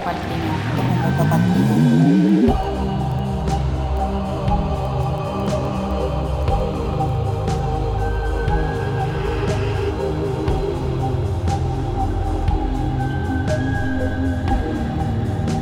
crimen. Crimen.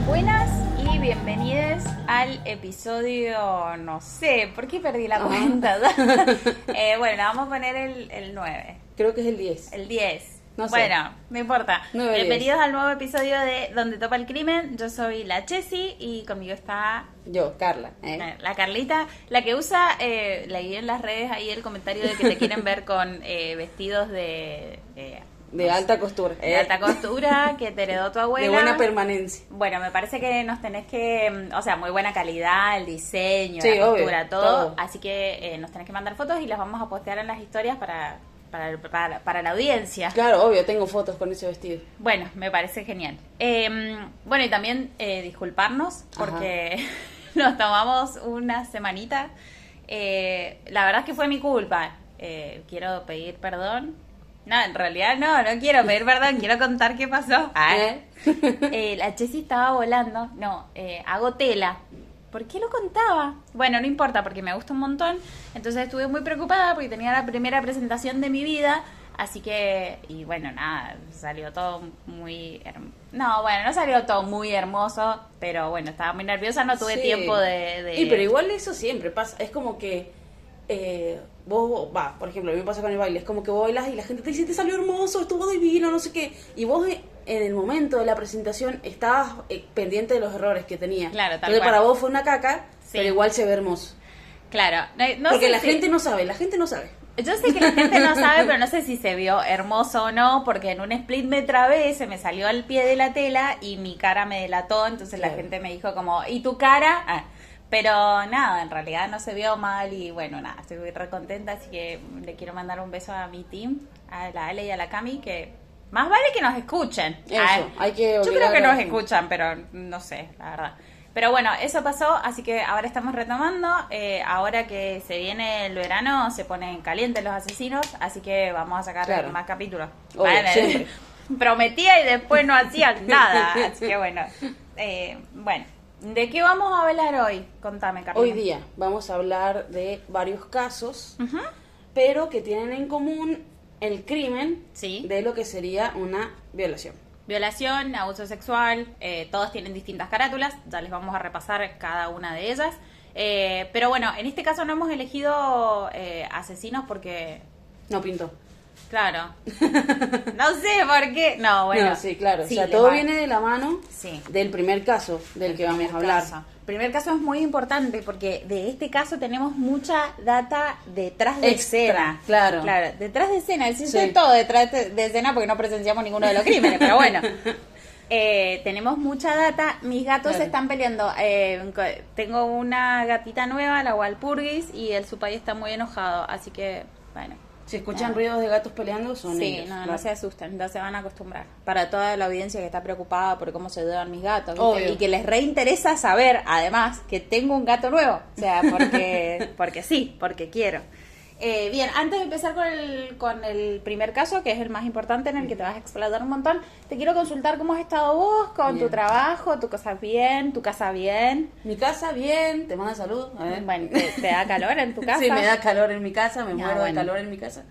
Buenas y bienvenidos al episodio, no sé, ¿por qué perdí la cuenta? Eh, bueno, vamos a poner el, el 9, Creo que es el 10. el 10. No sé. Bueno, no importa. Bienvenidos al nuevo episodio de Donde Topa el Crimen. Yo soy la Chessy y conmigo está Yo, Carla. ¿eh? eh, la Carlita, la que usa, eh, leí en las redes ahí el comentario de que te quieren ver con eh, vestidos de, eh, De alta costura. de ¿eh? alta costura que te heredó tu abuela. De buena permanencia. Bueno, me parece que nos tenés que, mm, o sea, muy buena calidad, el diseño, Sí, la obvio, costura, todo. todo. Así que eh, nos tenés que mandar fotos y las vamos a postear en las historias para, para, para, para la audiencia. Claro, obvio, tengo fotos con ese vestido. Bueno, me parece genial. Eh, bueno, y también eh, disculparnos porque nos tomamos una semanita. Eh, la verdad es que fue mi culpa. Eh, quiero pedir perdón. No, en realidad no, no quiero pedir perdón, quiero contar qué pasó. ¿Eh? Eh, la Chessy estaba volando. No, eh, hago tela. ¿Por qué lo contaba? Bueno, no importa, porque me gusta un montón. Entonces estuve muy preocupada porque tenía la primera presentación de mi vida. Así que, y bueno, nada, salió todo muy... No, bueno, no salió todo muy hermoso, pero bueno, estaba muy nerviosa, no tuve Sí. tiempo de... de- Y pero igual eso siempre pasa. Es como que eh, vos, va, por ejemplo, a mí me pasa con el baile. Es como que vos bailas y la gente te dice, te salió hermoso, estuvo divino, no sé qué. Y vos eh, en el momento de la presentación estabas eh, pendiente de los errores que tenía. Claro, tal Entonces cual. para vos fue una caca, Sí. pero igual se ve hermoso. Claro, no, no Porque sé la si- gente no sabe, la gente no sabe. Yo sé que la gente no sabe, pero no sé si se vio hermoso o no, porque en un split me trabé, se me salió al pie de la tela y mi cara me delató, entonces la gente me dijo como, ¿y tu cara? Ah, Pero nada, en realidad no se vio mal y bueno, nada, estoy muy re contenta, así que le quiero mandar un beso a mi team, a la Ale y a la Cami, que más vale que nos escuchen. Eso, Ah, hay que Yo creo que nos escuchan, pero no sé, la verdad. Pero bueno, eso pasó, así que ahora estamos retomando. Eh, ahora que se viene el verano, se ponen calientes los asesinos, así que vamos a sacar Claro. más capítulos. Obvio, siempre. prometía y después no hacían nada. Así que bueno, eh, bueno, ¿de qué vamos a hablar hoy? Contame, Carlos. Hoy día vamos a hablar de varios casos, pero que tienen en común el crimen Sí. de lo que sería una violación. Violación, abuso sexual, eh, todos tienen distintas carátulas, ya les vamos a repasar cada una de ellas. Eh, pero bueno, en este caso no hemos elegido eh, asesinos porque, No pintó. Claro, no sé por qué. No, bueno. No, sí, claro. sí, o sea, todo va- viene de la mano Sí. del primer caso del que vamos a hablar. caso. El primer caso es muy importante porque de este caso tenemos mucha data detrás de Extra, escena. claro. Claro, detrás de escena. Es decir, Sí. todo detrás de escena porque no presenciamos ninguno de los crímenes, pero bueno. Eh, tenemos mucha data. Mis gatos Claro. se están peleando. Eh, tengo una gatita nueva, la Walpurgis, y el supay está muy enojado. Así que, bueno. Si escuchan ruidos de gatos peleando, son Sí, ellos. no, no se asusten, ya se van a acostumbrar. Para toda la audiencia que está preocupada por cómo se llevan mis gatos y que les reinteresa saber, además, que tengo un gato nuevo. O sea, porque, porque sí, porque quiero. Eh, bien, antes de empezar con el, con el primer caso, que es el más importante en el que te vas a explotar un montón, te quiero consultar cómo has estado vos con tu trabajo, tu cosa bien, tu casa bien. Mi casa, bien, te manda salud. A ver. Bueno, ¿te, te da calor en tu casa? Sí, me da calor en mi casa, me Ah, muero bueno. de calor en mi casa.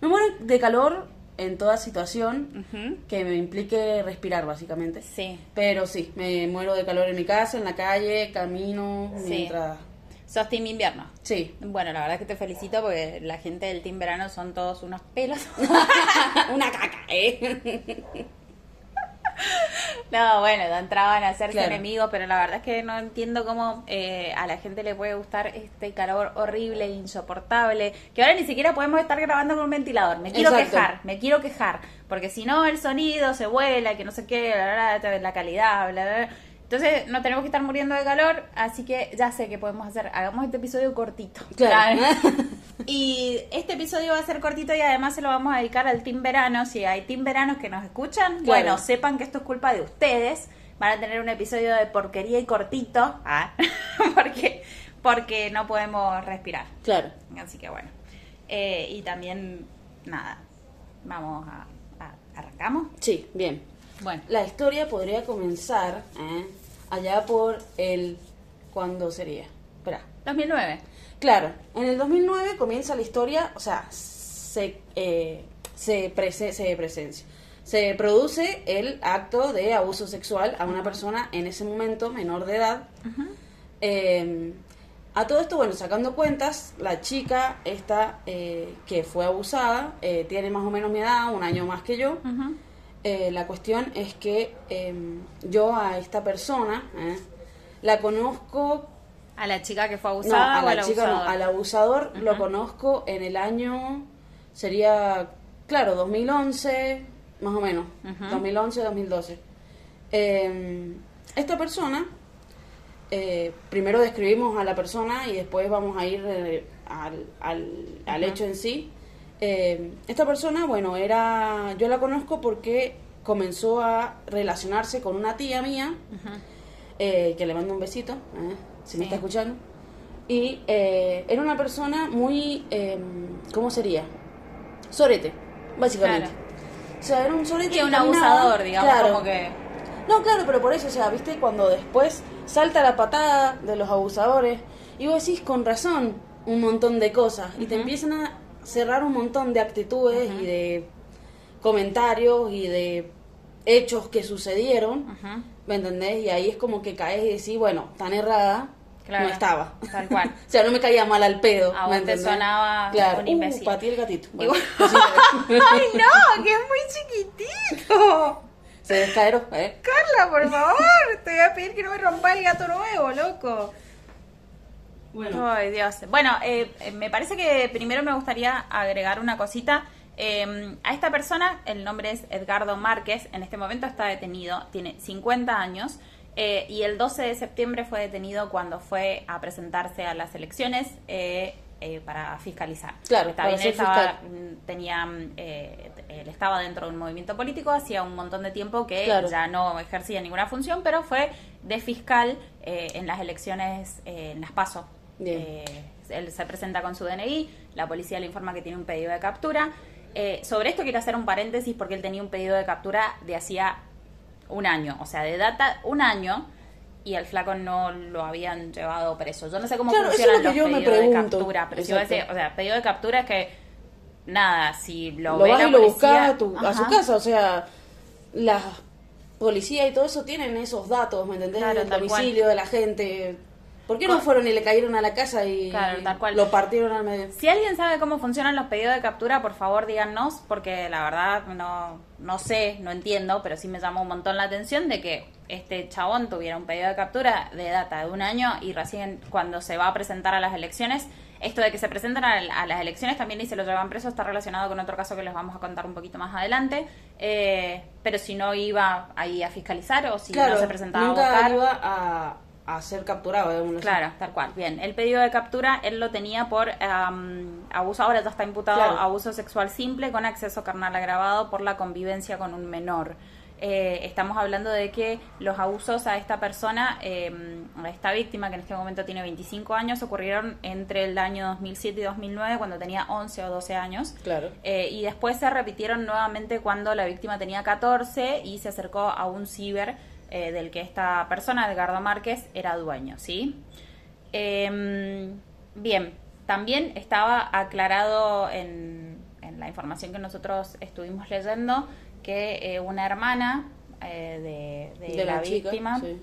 Me muero de calor en toda situación Ujú. que me implique respirar, básicamente. Sí. Pero sí, me muero de calor en mi casa, en la calle, camino, Sí. mientras... ¿Sos team invierno? Sí. Bueno, la verdad es que te felicito porque la gente del Team Verano son todos unos pelos. Una caca, ¿eh? no, bueno, entraban a hacerse Claro. enemigos, pero la verdad es que no entiendo cómo eh, a la gente le puede gustar este calor horrible, insoportable, que ahora ni siquiera podemos estar grabando con un ventilador. Me quiero Exacto. quejar, me quiero quejar, porque si no el sonido se vuela, que no sé qué, bla, bla, bla, la calidad, bla, bla, bla. Entonces no tenemos que estar muriendo de calor, así que ya sé qué podemos hacer. Hagamos este episodio cortito. Claro. Y este episodio va a ser cortito y además se lo vamos a dedicar al Team Verano. Si hay Team Veranos que nos escuchan, Claro. bueno, sepan que esto es culpa de ustedes. Van a tener un episodio de porquería y cortito. Ah, porque, porque no podemos respirar. Claro. Así que bueno. Eh, y también, nada, vamos a, a- ¿Arrancamos? Sí, bien. Bueno. La historia podría comenzar ¿eh? Allá por el... ¿Cuándo sería? Espera. 2009. Claro, en el 2009 comienza la historia, o sea, se, eh, se, prese- se presencia. Se produce el acto de abuso sexual a una persona en ese momento menor de edad. Eh, a todo esto, bueno, sacando cuentas, la chica esta eh, que fue abusada eh, tiene más o menos mi edad, un año más que yo. Eh, la cuestión es que eh, yo a esta persona eh, la conozco A la chica que fue no, abusada a o al la chica no, abusador? al abusador lo conozco en el año, sería, claro, 2011, más o menos, Ujú. 2011, 2012. Eh, esta persona, eh, primero describimos a la persona y después vamos a ir eh, al, al, al hecho en sí. Eh, esta persona, bueno, era, yo la conozco porque comenzó a relacionarse con una tía mía eh, que le mando un besito, eh, si me está escuchando. Y eh, era una persona muy, eh, ¿cómo sería? Sorete, básicamente. Claro. O sea, era un sorete. Y un abusador, digamos, claro. como que... No, claro, pero por eso, o sea, viste, cuando después salta la patada de los abusadores, y vos decís con razón un montón de cosas, y te empiezan a cerrar un montón de actitudes y de comentarios y de hechos que sucedieron. ¿Me entendés? Y ahí es como que caes y decís, bueno, tan errada Claro, no estaba. tal cual. o sea, no me caía mal al pedo. A ¿me vos te sonaba claro. un imbécil. Uh, pateé el gatito. Bueno, ¡Ay, no! ¡Que es muy chiquitito! se descaeró, ¿eh? Carla, por favor, te voy a pedir que no me rompa el gato nuevo, loco. Bueno, Ay, Dios. Bueno, eh, me parece que primero me gustaría agregar una cosita. Eh, a esta persona, el nombre es Edgardo Márquez, en este momento está detenido, tiene 50 años eh, y el 12 de septiembre fue detenido cuando fue a presentarse a las elecciones eh, eh, para fiscalizar. Claro, Está bien, él estaba, fiscal. mm, tenía, él estaba dentro de un movimiento político hacía un montón de tiempo que Claro. ya no ejercía ninguna función, pero fue de fiscal eh, en las elecciones, eh, en las PASO. Eh, él se presenta con su DNI, la policía le informa que tiene un pedido de captura. Eh, sobre esto quiero hacer un paréntesis porque él tenía un pedido de captura de hacía un año, o sea, de data un año y al flaco no lo habían llevado preso. Yo no sé cómo Claro, eso es funcionan lo los pedidos de captura, pero si decís, o sea, pedido de captura es que nada, si lo, lo ve vas la y lo buscas a, tu- a su casa. O sea, la policía y todo eso tienen esos datos, ¿me entendés? Claro, El tal domicilio de la gente. ¿Por qué no fueron y le cayeron a la casa y Claro, tal cual. lo partieron al medio? Si alguien sabe cómo funcionan los pedidos de captura, por favor díganos, porque la verdad no, no sé, no entiendo, pero sí me llamó un montón la atención de que este chabón tuviera un pedido de captura de data de un año y recién cuando se va a presentar a las elecciones, esto de que se presentan a, a las elecciones también y se lo llevan preso está relacionado con otro caso que les vamos a contar un poquito más adelante, eh, pero si no iba ahí a fiscalizar o si claro, no se presentaba a nunca buscar... iba a, a ser capturado, así. Claro, tal cual. Bien, el pedido de captura él lo tenía por abuso, ahora ya está imputado Claro. abuso sexual simple con acceso carnal agravado por la convivencia con un menor. Eh, estamos hablando de que los abusos a esta persona, eh, a esta víctima que en este momento tiene 25 años, ocurrieron entre el año 2007 y 2009 cuando tenía 11 o 12 años. Claro. Eh, y después se repitieron nuevamente cuando la víctima tenía 14 y se acercó a un ciber eh, del que esta persona, Edgardo Márquez, era dueño, ¿sí? Em, bien, también estaba aclarado en, en la información que nosotros estuvimos leyendo que eh, una hermana eh, de, de De la, la chica, víctima sí.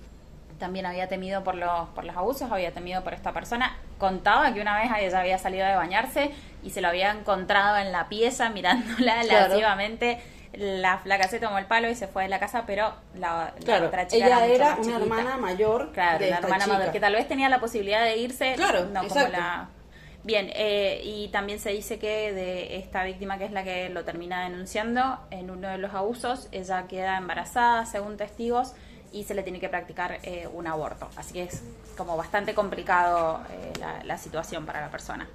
también había temido por los, por los abusos, había temido por esta persona. Contaba que una vez ella había salido de bañarse y se lo había encontrado en la pieza mirándola Claro. lascivamente. La flaca se tomó el palo y se fue de la casa, pero la, la Claro, otra chica ella era una chiquita. hermana mayor Claro, de una esta hermana chica. mayor que tal vez tenía la posibilidad de irse. Claro, no como exacto. la. Bien, eh, y también se dice que de esta víctima, que es la que lo termina denunciando, en uno de los abusos, ella queda embarazada, según testigos, y se le tiene que practicar eh, un aborto. Así que es como bastante complicado eh, la, la situación para la persona.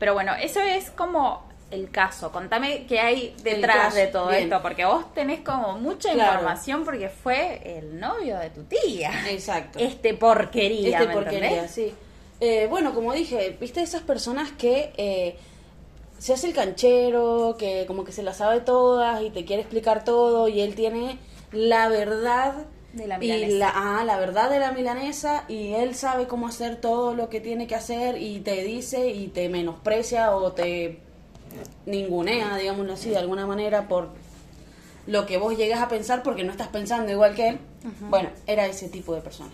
Pero bueno, eso es como el caso. Contame qué hay detrás de todo bien. esto, porque vos tenés como mucha Claro. información porque fue el novio de tu tía. Exacto. Este porquería, este ¿me porquería, entendés? sí. Eh, bueno, como dije, viste esas personas que eh, se hace el canchero, que como que se las sabe todas y te quiere explicar todo y él tiene la verdad De la y milanesa. la, ah, la verdad de la milanesa y él sabe cómo hacer todo lo que tiene que hacer y te dice y te menosprecia o te ningunea, digámoslo así, de alguna manera por lo que vos llegas a pensar porque no estás pensando igual que él. Bueno, era ese tipo de persona.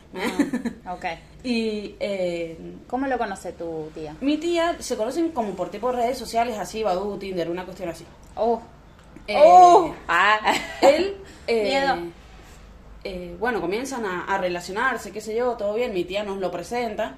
Ah, ok. y eh, ¿Cómo lo conoce tu tía? mi tía se conocen como por tipo de redes sociales, así, Badoo, Tinder, una cuestión así. Oh. Eh, oh. Ah. Él, eh, Miedo. eh, bueno, comienzan a, a relacionarse, qué sé yo, todo bien, mi tía nos lo presenta.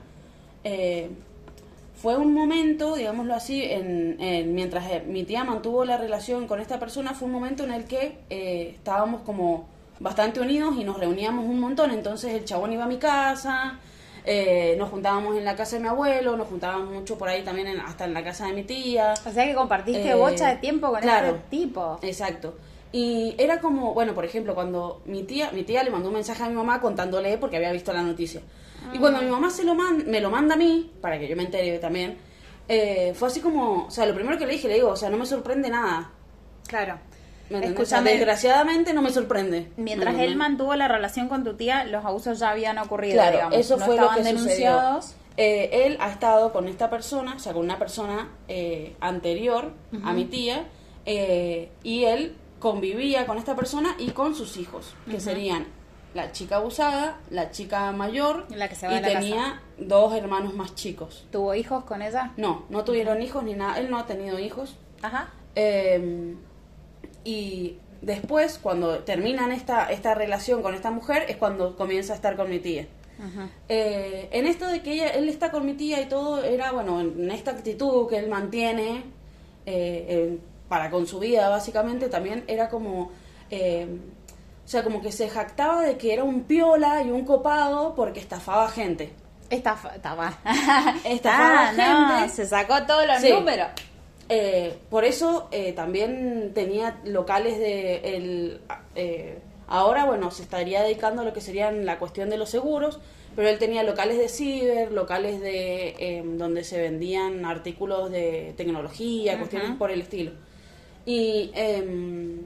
Fue un momento, digámoslo así, en, en- mientras eh, mi tía mantuvo la relación con esta persona, fue un momento en el que eh, estábamos como bastante unidos y nos reuníamos un montón. Entonces el chabón iba a mi casa, eh, nos juntábamos en la casa de mi abuelo, nos juntábamos mucho por ahí también, en- hasta en la casa de mi tía. O sea que compartiste Eh, bocha de tiempo con claro. este tipo. Exacto. Y era como, bueno, por ejemplo, cuando mi tía, mi tía le mandó un mensaje a mi mamá contándole porque había visto la noticia. Y cuando mi mamá se lo man- me lo manda a mí, para que yo me entere también, eh, fue así como, o sea, lo primero que le dije, le digo, o sea, no me sorprende nada. Claro. O sea, desgraciadamente no me sorprende. mientras ¿Me él mantuvo la relación con tu tía, los abusos ya habían ocurrido, Claro, digamos. eso fue lo que denunciados. sucedió. Eh, él ha estado con esta persona, o sea, con una persona eh, anterior a mi tía, eh, y él convivía con esta persona y con sus hijos, que serían la chica abusada, la chica mayor, La que se va y de la tenía casa. dos hermanos más chicos. ¿Tuvo hijos con ella? No, no tuvieron hijos ni nada, él no ha tenido hijos. Ajá. Eh, y después, cuando terminan esta, esta relación con esta mujer, es cuando comienza a estar con mi tía. Ajá. Eh, en esto de que ella, él está con mi tía y todo, era, bueno, en esta actitud que él mantiene eh, para con su vida, básicamente, también era como, eh, o sea, como que se jactaba de que era un piola y un copado porque estafaba gente. Estafa, estaba. Estafaba ah, no, gente. se sacó todos los Sí. números. Eh, por eso eh, también tenía locales de el eh, ahora bueno se estaría dedicando a lo que serían la cuestión de los seguros pero él tenía locales de ciber locales de eh, donde se vendían artículos de tecnología cuestiones por el estilo y em,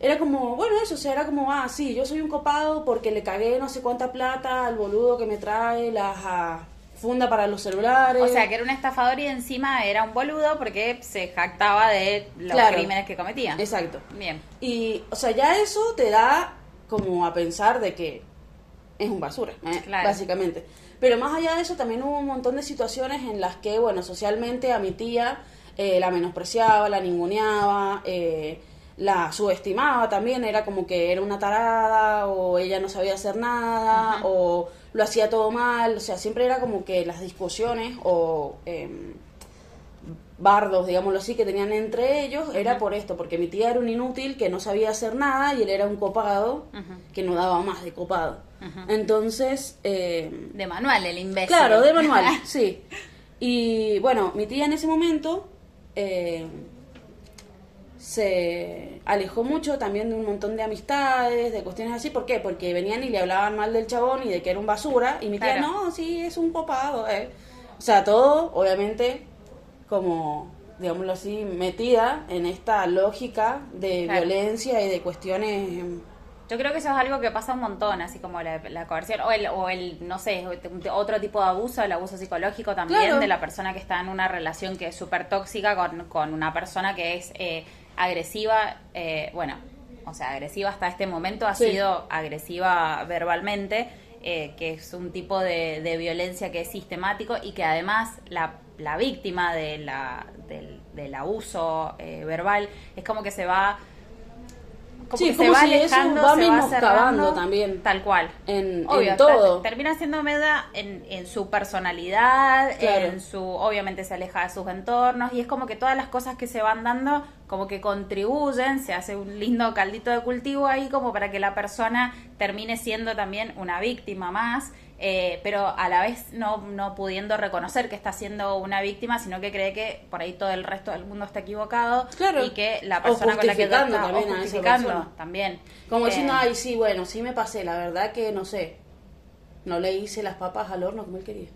era como, bueno, eso, o sea, era como, ah, sí, yo soy un copado porque le cagué no sé cuánta plata al boludo que me trae la ah, funda para los celulares. O sea, que era un estafador y encima era un boludo porque se jactaba de los Claro. crímenes que cometía. Exacto. Bien. Y, o sea, ya eso te da como a pensar de que es un basura, ¿eh? Claro. básicamente. Pero más allá de eso, también hubo un montón de situaciones en las que, bueno, socialmente a mi tía eh, la menospreciaba, la ninguneaba, eh, la subestimaba también, era como que era una tarada, o ella no sabía hacer nada, o lo hacía todo mal, o sea, siempre era como que las discusiones o... em, bardos, digámoslo así, que tenían entre ellos, era por esto, porque mi tía era un inútil que no sabía hacer nada y él era un copado que no daba más de copado. Entonces, eh, De manual, el imbécil. claro, de manual, sí. Y bueno, mi tía en ese momento eh, se alejó mucho también de un montón de amistades, de cuestiones así. ¿Por qué? Porque venían y le hablaban mal del chabón y de que era un basura. Y mi tía, Claro. no, sí, es un copado. eh". O sea, todo, obviamente, como, digámoslo así, metida en esta lógica de Claro. violencia y de cuestiones... Yo creo que eso es algo que pasa un montón, así como la, la coerción, o el, o el, no sé, otro tipo de abuso, el abuso psicológico también, Claro. de la persona que está en una relación que es súper tóxica con, con una persona que es eh, agresiva, eh, bueno, o sea, agresiva hasta este momento ha Sí. sido agresiva verbalmente, eh, que es un tipo de, de violencia que es sistemático y que además la, la víctima de la, del, del abuso eh, verbal es como que se va como Sí, que como se va si alejando, va se va cerrando, también. Tal cual. En- Obvio, en todo. ter- termina siendo meda en, en su personalidad, Claro. en su, obviamente se aleja de sus entornos, y es como que todas las cosas que se van dando, como que contribuyen, se hace un lindo caldito de cultivo ahí, como para que la persona termine siendo también una víctima más. Eh, pero a la vez no, no pudiendo reconocer que está siendo una víctima, sino que cree que por ahí todo el resto del mundo está equivocado Claro. y que la persona con la que o también a justificando también. Como Eh, diciendo, ay, sí, bueno, sí me pasé, la verdad que no sé. No le hice las papas al horno como él quería.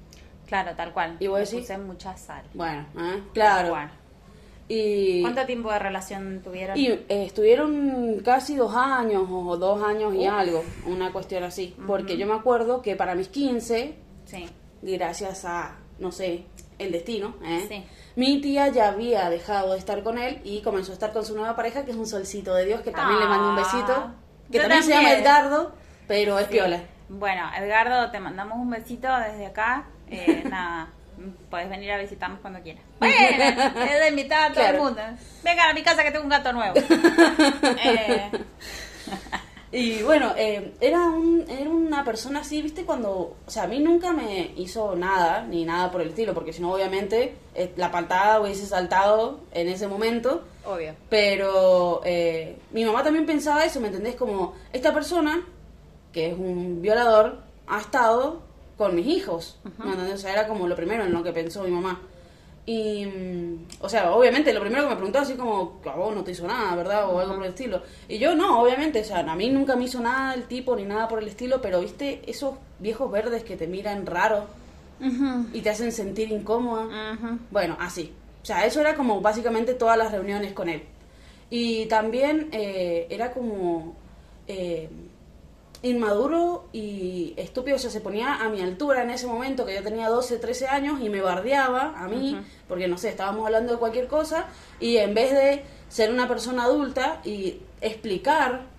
Claro, tal cual. ¿Y decís? puse mucha sal. Bueno, ¿eh? claro. Bueno. Y, ¿Cuánto tiempo de relación tuvieron? y eh, estuvieron casi dos años o dos años y Uf. algo, una cuestión así. Porque yo me acuerdo que para mis 15, Sí. gracias a, no sé, el destino, ¿eh? Sí. mi tía ya había dejado de estar con él y comenzó a estar con su nueva pareja, que es un solcito de Dios, que también le mando un besito. Ah, Que yo también, se llama también. Edgardo, pero es piola. Bueno, Edgardo, te mandamos un besito desde acá. Eh, nada, puedes venir a visitarnos cuando quieras. Bueno, es de invitar a todo Claro. el mundo. Vengan a mi casa que tengo un gato nuevo. Eh, Y bueno, eh, era, un, era una persona así, ¿viste? Cuando, o sea, a mí nunca me hizo nada, ni nada por el estilo, porque si no, obviamente, eh, la patada hubiese saltado en ese momento. obvio. Pero eh, mi mamá también pensaba eso, ¿me entendés? Como, esta persona, que es un violador, ha estado con mis hijos, ¿me entendés? O sea, era como lo primero en lo que pensó mi mamá. Y, mm, o sea, obviamente lo primero que me preguntó así como, a vos no te hizo nada, ¿verdad? O algo por el estilo. Y yo no, obviamente, o sea, a mí nunca me hizo nada el tipo ni nada por el estilo, pero viste esos viejos verdes que te miran raro Ujú, y te hacen sentir incómoda. Bueno, así. O sea, eso era como básicamente todas las reuniones con él. Y también eh, era como eh, inmaduro y estúpido. O sea, se ponía a mi altura en ese momento, que yo tenía 12, 13 años, y me bardeaba a mí, porque no sé, estábamos hablando de cualquier cosa, y en vez de ser una persona adulta y explicar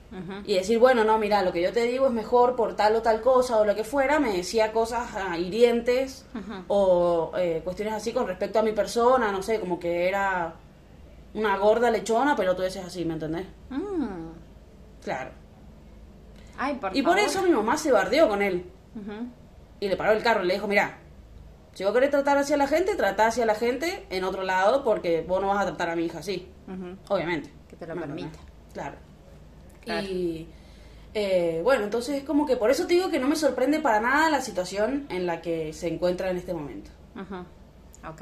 y decir, bueno, no, mira, lo que yo te digo es mejor por tal o tal cosa o lo que fuera, me decía cosas ah, hirientes Ujú. o eh, cuestiones así con respecto a mi persona, no sé, como que era una gorda lechona, pero tú dices así, ¿me entendés? Mm. Claro. Ay, por y por eso mi mamá se bardeó con él y le paró el carro y le dijo, mira, si vos querés tratar hacia la gente, trata hacia la gente en otro lado porque vos no vas a tratar a mi hija así, obviamente. Que te lo ¿Me permita. Claro. Claro. Y eh, bueno, entonces es como que por eso te digo que no me sorprende para nada la situación en la que se encuentra en este momento. Ujú. Ok.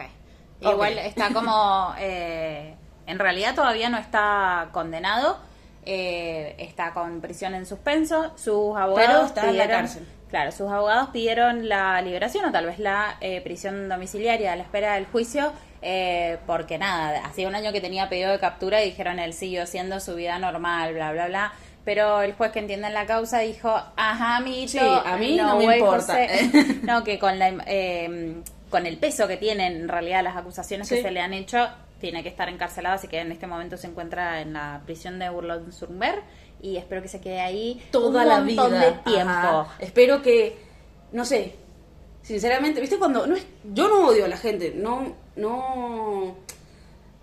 Ok. Igual está como. eh, en realidad todavía no está condenado. Eh, está con prisión en suspenso. Sus abogados. está en la pidieron- cárcel. Claro, sus abogados pidieron la liberación o tal vez la eh, prisión domiciliaria a la espera del juicio. eh, porque nada, hacía un año que tenía pedido de captura y dijeron él siguió siendo su vida normal, bla, bla, bla. Pero el juez que entiende en la causa dijo, ajá, amiguito, Sí, a mí no me importa. José". No, que con, la, eh, con el peso que tienen en realidad las acusaciones Sí. que se le han hecho, tiene que estar encarcelado, así que en este momento se encuentra en la prisión de Burlon-Surmer y espero que se quede ahí Toda un la vida. de tiempo. Ajá. Espero que, no sé, sinceramente, ¿viste cuando no es, yo no odio a la gente, no, no,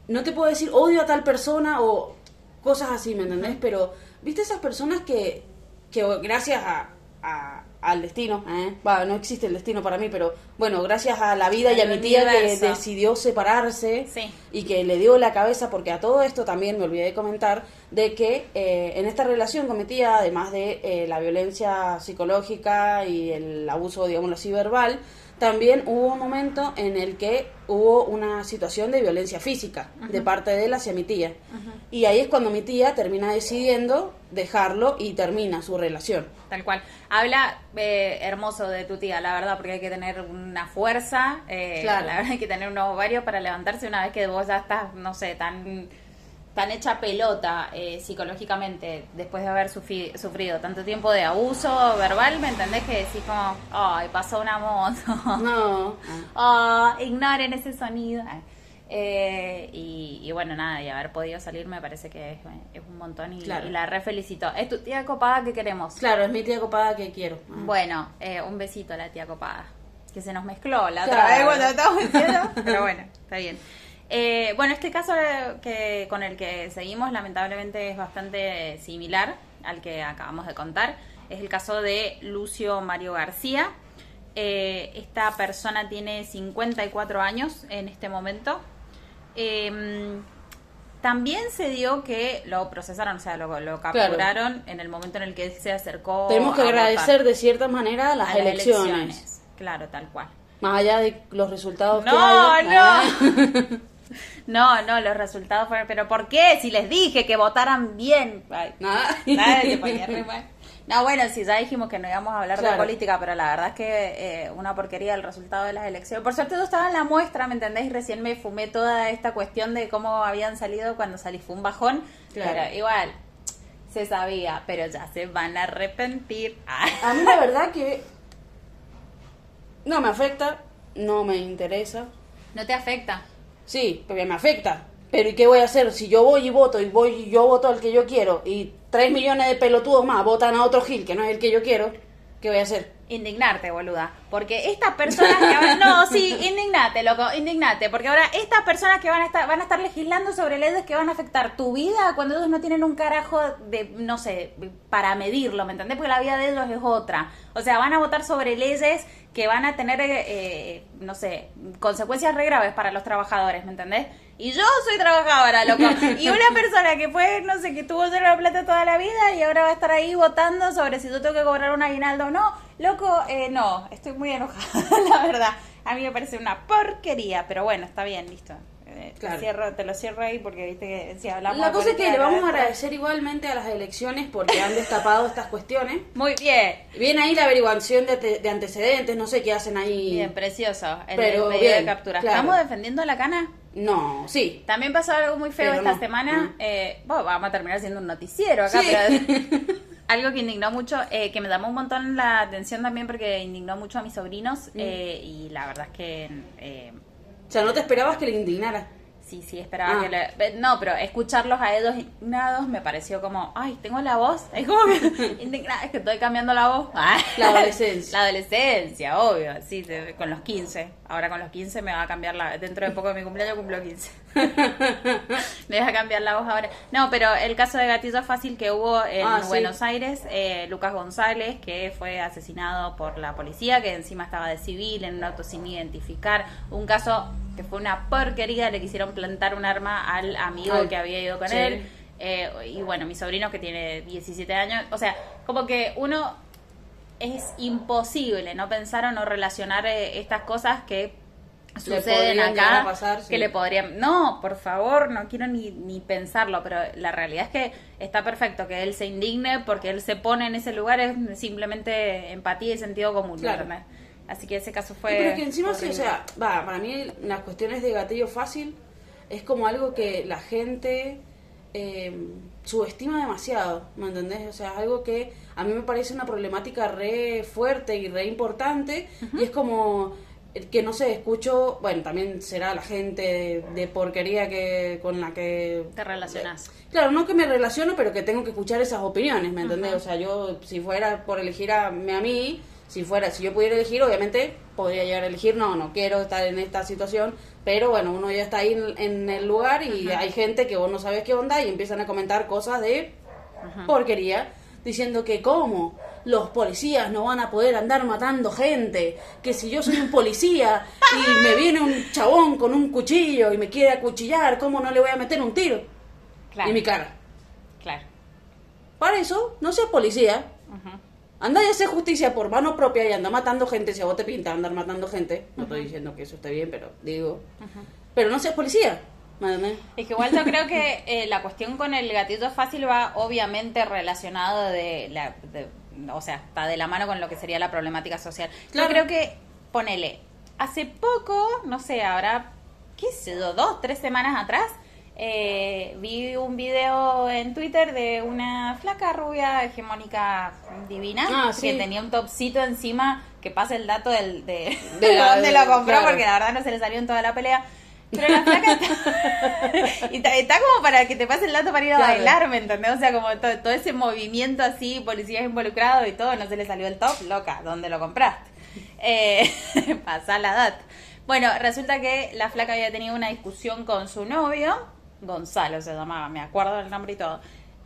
no te puedo decir odio a tal persona o cosas así, ¿me entendés? Pero, ¿viste esas personas que, que gracias a, a- al destino, ¿eh? No existe el destino para mí, pero bueno, gracias a la vida y a mi tía que decidió separarse Sí. y que le dio la cabeza, porque a todo esto también me olvidé de comentar, de que eh, en esta relación con mi tía, además de eh, la violencia psicológica y el abuso, digamos, así verbal, también hubo un momento en el que hubo una situación de violencia física de parte de él hacia mi tía. Y ahí es cuando mi tía termina decidiendo dejarlo y termina su relación. Tal cual. Habla eh, hermoso de tu tía, la verdad, porque hay que tener una fuerza, eh, Claro. la verdad hay que tener unos ovarios para levantarse una vez que vos ya estás, no sé, tan tan hecha pelota eh, psicológicamente después de haber sufri- sufrido tanto tiempo de abuso verbal, ¿me entendés? Que decís como, ay, pasó una moto. No. Oh, ignoren ese sonido. Eh, y, y bueno, nada, y haber podido salir me parece que es, es un montón y, Claro. y la re felicito. Es tu tía copada que queremos. Claro, es mi tía copada que quiero. Ah. Bueno, eh, un besito a la tía copada. Que se nos mezcló la Claro. otra vez cuando estábamos diciendo. Pero bueno, está bien. Eh, bueno, este caso eh, que con el que seguimos lamentablemente es bastante similar al que acabamos de contar. Es el caso de Lucio Mario García. Eh, esta persona tiene 54 años en este momento. Eh, también se dio que lo procesaron, o sea, lo, lo capturaron en el momento en el que se acercó. Tenemos que a agradecer de cierta manera las, a las elecciones. Claro, tal cual. Más allá de los resultados que No, hay. no. ¿eh? No, no, los resultados fueron. ¿Pero por qué? Si les dije que votaran bien. Ay, Nada. nada, se ponía re mal. No, bueno, sí, ya dijimos que no íbamos a hablar de política, pero la verdad es que eh, una porquería el resultado de las elecciones. Por suerte yo estaba en la muestra, ¿me entendés? Y recién me fumé toda esta cuestión de cómo habían salido cuando salí. Fue un bajón, Claro. pero igual se sabía, pero ya se van a arrepentir. Ah. A mí la verdad que no me afecta, no me interesa. ¿No te afecta? Sí, porque me afecta. Pero ¿y qué voy a hacer si yo voy y voto y voy yo voto al que yo quiero y tres millones de pelotudos más votan a otro Gil que no es el que yo quiero? ¿Qué voy a hacer? Indignarte, boluda. Porque estas personas que van... No, sí, indignate, loco, indignate. Porque ahora estas personas que van a estar van a estar legislando sobre leyes que van a afectar tu vida cuando ellos no tienen un carajo de, no sé, para medirlo, ¿me entendés? Porque la vida de ellos es otra. O sea, van a votar sobre leyes que van a tener, eh, eh, no sé, consecuencias re graves para los trabajadores, ¿me entendés? Y yo soy trabajadora, loco. Y una persona que fue, no sé, que tuvo cero la plata toda la vida y ahora va a estar ahí votando sobre si yo tengo que cobrar un aguinaldo o no. Loco, eh, no, estoy muy enojada, la verdad. A mí me parece una porquería, pero bueno, está bien, listo. Eh, te, Claro. cierro, te lo cierro ahí porque viste que si hablamos La de cosa es que le vamos a agradecer igualmente a las elecciones porque han destapado estas cuestiones. Muy bien, Viene ahí la averiguación de, te- de antecedentes, no sé qué hacen ahí. bien, precioso. El Pero medio de bien, captura. claro. ¿Estamos defendiendo la cana? No, sí. También pasó algo muy feo Pero esta no, semana. no. Eh, bueno, vamos a terminar siendo un noticiero acá, Sí. pero algo que indignó mucho, eh, que me llamó un montón la atención también porque indignó mucho a mis sobrinos Mm. eh, y la verdad es que eh, O sea, no te esperabas que le indignara. Sí, sí esperaba Ah. que le... eh, No, pero escucharlos a ellos indignados me pareció como, ay, tengo la voz, es como que indignada, es que estoy cambiando la voz. La adolescencia. La adolescencia, obvio, sí, con los 15. Ahora con los 15 me va a cambiar la... Dentro de poco de mi cumpleaños cumplo 15. me va a cambiar la voz ahora. No, pero el caso de Gatillo Fácil que hubo en Ah, sí. Buenos Aires, eh, Lucas González, que fue asesinado por la policía, que encima estaba de civil, en un auto sin identificar. Un caso que fue una porquería, le quisieron plantar un arma al amigo Ay, que había ido con sí. él. Eh, y bueno, mi sobrino que tiene 17 años, o sea, como que uno es imposible no pensar o no relacionar eh, estas cosas que suceden acá a pasar, sí. que le podrían no por favor no quiero ni, ni pensarlo pero la realidad es que está perfecto que él se indigne porque él se pone en ese lugar es simplemente empatía y sentido común Claro. ¿verdad? Así que ese caso fue pero es que encima, sí, o sea, va, para mí las cuestiones de gatillo fácil es como algo que la gente eh, subestima demasiado, ¿me entendés? O sea, es algo que a mí me parece una problemática re fuerte y re importante y es como eh, que no sé, escucho, bueno, también será la gente de, de porquería que con la que te relacionás Claro, no que me relaciono, pero que tengo que escuchar esas opiniones, ¿me entendés? O sea, yo, si fuera por elegir a, a mí, si fuera, si yo pudiera elegir, obviamente podría llegar a elegir, no, no quiero estar en esta situación, pero bueno, uno ya está ahí en, en el lugar y hay gente que vos no sabes qué onda y empiezan a comentar cosas de porquería, diciendo que cómo los policías no van a poder andar matando gente, que si yo soy un policía y me viene un chabón con un cuchillo y me quiere acuchillar, ¿cómo no le voy a meter un tiro? claro en mi cara. claro Para eso, no seas policía. Ujú. Anda y hace justicia por mano propia y anda matando gente. Si a vos te pinta andar matando gente, no estoy diciendo que eso esté bien, pero digo. Pero no seas policía. ¿me entendés? Es que igual yo creo que eh, la cuestión con el gatillo fácil va obviamente relacionado de la, de- o sea, está de la mano con lo que sería la problemática social. Claro. Yo creo que, ponele, hace poco, no sé, habrá, qué sé yo, dos, tres semanas atrás, eh, vi un video en Twitter de una flaca rubia hegemónica divina Ah, sí. que tenía un topcito encima que pasa el dato del, de, De de la- dónde lo compró claro. porque la verdad no se le salió en toda la pelea. Pero la flaca está, y está, está como para que te pase el dato para ir a Claro. bailar, ¿me entendés? O sea, como to- todo ese movimiento así, policías involucrados y todo, no se le salió el top, loca, ¿dónde lo compraste? Eh, pasa la data. Bueno, resulta que la flaca había tenido una discusión con su novio, Gonzalo se llamaba, me acuerdo del nombre y todo.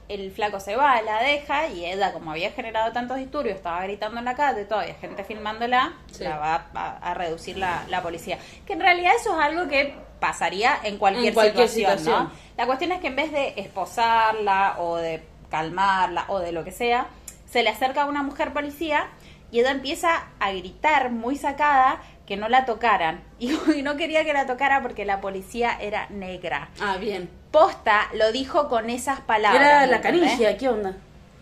El flaco se va, la deja y ella, como había generado tantos disturbios, estaba gritando en la calle, todavía gente filmándola, Sí. la va a, a reducir la, la policía. Que en realidad eso es algo que pasaría en cualquier, En cualquier situación, situación. ¿no? La cuestión es que en vez de esposarla o de calmarla o de lo que sea, se le acerca a una mujer policía y ella empieza a gritar muy sacada que no la tocaran. Y, y no quería que la tocara porque la policía era negra. Ah, bien. Posta lo dijo con esas palabras. Era ¿me la canigia, ¿qué onda?